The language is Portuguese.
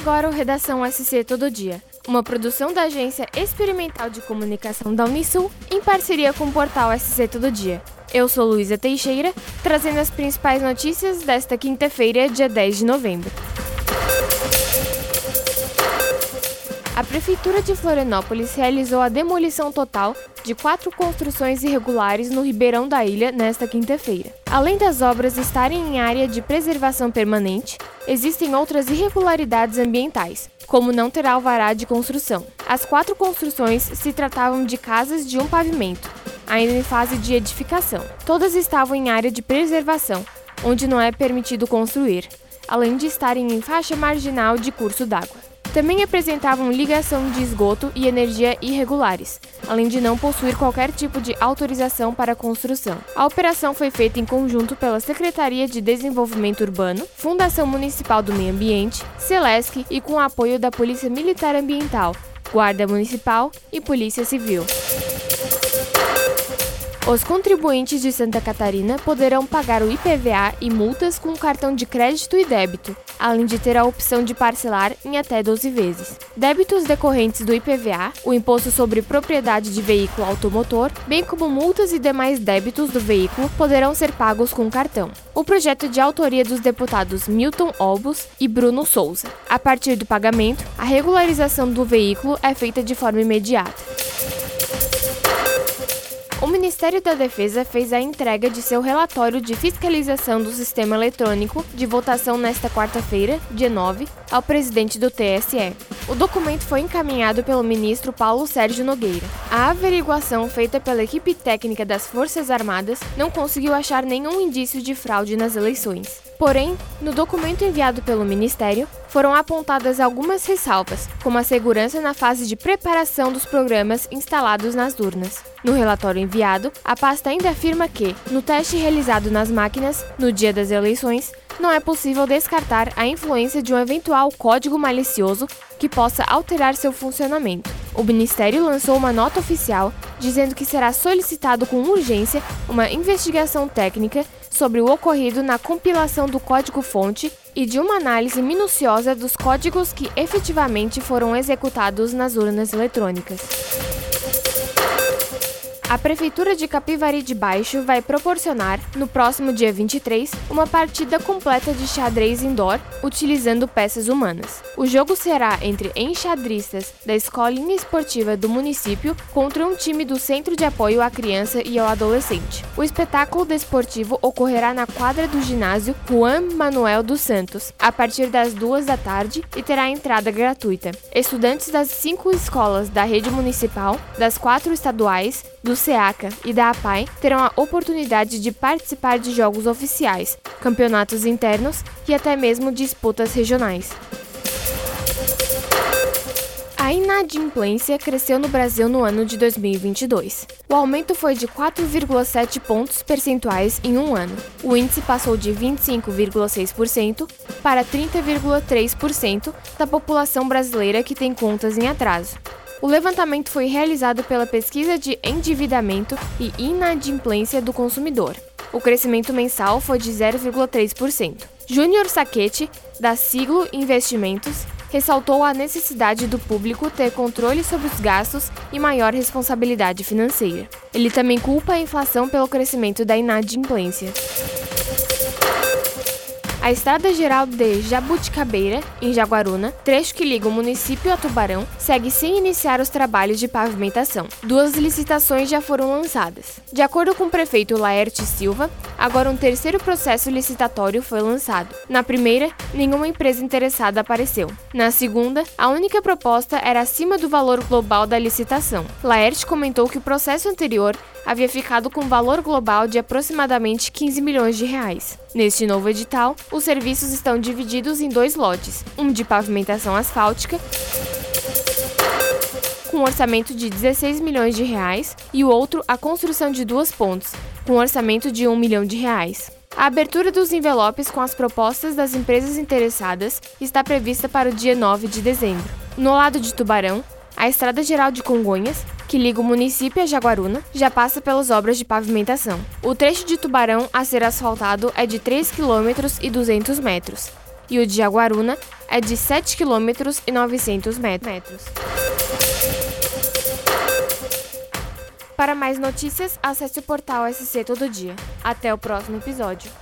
agora o Redação SC Todo Dia, uma produção da Agência Experimental de Comunicação da Unisul em parceria com o portal SC Todo Dia. Eu sou Luísa Teixeira, trazendo as principais notícias desta quinta-feira, dia 10 de novembro. A Prefeitura de Florianópolis realizou a demolição total de quatro construções irregulares no Ribeirão da Ilha nesta quinta-feira. Além das obras estarem em área de preservação permanente, existem outras irregularidades ambientais, como não ter alvará de construção. As quatro construções se tratavam de casas de um pavimento, ainda em fase de edificação. Todas estavam em área de preservação, onde não é permitido construir, além de estarem em faixa marginal de curso d'água. Também apresentavam ligação de esgoto e energia irregulares, além de não possuir qualquer tipo de autorização para construção. A operação foi feita em conjunto pela Secretaria de Desenvolvimento Urbano, Fundação Municipal do Meio Ambiente, Celesc e com o apoio da Polícia Militar Ambiental, Guarda Municipal e Polícia Civil. Os contribuintes de Santa Catarina poderão pagar o IPVA e multas com cartão de crédito e débito, além de ter a opção de parcelar em até 12 vezes. Débitos decorrentes do IPVA, o Imposto sobre Propriedade de Veículo Automotor, bem como multas e demais débitos do veículo poderão ser pagos com cartão. O projeto é de autoria dos deputados Milton Obus e Bruno Souza. A partir do pagamento, a regularização do veículo é feita de forma imediata. O Ministério da Defesa fez a entrega de seu relatório de fiscalização do sistema eletrônico de votação nesta quarta-feira, dia 9, ao presidente do TSE. O documento foi encaminhado pelo ministro Paulo Sérgio Nogueira. A averiguação feita pela equipe técnica das Forças Armadas não conseguiu achar nenhum indício de fraude nas eleições. Porém, no documento enviado pelo Ministério, foram apontadas algumas ressalvas, como a segurança na fase de preparação dos programas instalados nas urnas. No relatório enviado, a pasta ainda afirma que, no teste realizado nas máquinas, no dia das eleições, não é possível descartar a influência de um eventual código malicioso que possa alterar seu funcionamento. O Ministério lançou uma nota oficial dizendo que será solicitado com urgência uma investigação técnica sobre o ocorrido na compilação do código-fonte e de uma análise minuciosa dos códigos que efetivamente foram executados nas urnas eletrônicas. A Prefeitura de Capivari de Baixo vai proporcionar, no próximo dia 23, uma partida completa de xadrez indoor utilizando peças humanas. O jogo será entre enxadristas da Escolinha Esportiva do município contra um time do Centro de Apoio à Criança e ao Adolescente. O espetáculo desportivo ocorrerá na quadra do ginásio Juan Manuel dos Santos, a partir das duas da tarde e terá entrada gratuita. Estudantes das cinco escolas da rede municipal, das quatro estaduais, do SEACA e da APAI terão a oportunidade de participar de jogos oficiais, campeonatos internos e até mesmo disputas regionais. A inadimplência cresceu no Brasil no ano de 2022. O aumento foi de 4,7 pontos percentuais em um ano. O índice passou de 25,6% para 30,3% da população brasileira que tem contas em atraso. O levantamento foi realizado pela Pesquisa de Endividamento e Inadimplência do Consumidor. O crescimento mensal foi de 0,3%. Júnior Saquete, da Siglo Investimentos, ressaltou a necessidade do público ter controle sobre os gastos e maior responsabilidade financeira. Ele também culpa a inflação pelo crescimento da inadimplência. A Estrada Geral de Jabuticabeira, em Jaguaruna, trecho que liga o município a Tubarão, segue sem iniciar os trabalhos de pavimentação. Duas licitações já foram lançadas. De acordo com o prefeito Laerte Silva, agora um terceiro processo licitatório foi lançado. Na primeira, nenhuma empresa interessada apareceu. Na segunda, a única proposta era acima do valor global da licitação. Laerte comentou que o processo anterior havia ficado com um valor global de aproximadamente 15 milhões de reais. Neste novo edital, os serviços estão divididos em dois lotes, um de pavimentação asfáltica com orçamento de 16 milhões de reais e o outro a construção de duas pontes, com orçamento de 1 milhão de reais. A abertura dos envelopes com as propostas das empresas interessadas está prevista para o dia 9 de dezembro. No lado de Tubarão, a Estrada Geral de Congonhas que liga o município a Jaguaruna, já passa pelas obras de pavimentação. O trecho de Tubarão a ser asfaltado é de 3 km e 200 metros, e o de Jaguaruna é de 7 km e 900 metros. Para mais notícias, acesse o portal SC Todo Dia. Até o próximo episódio.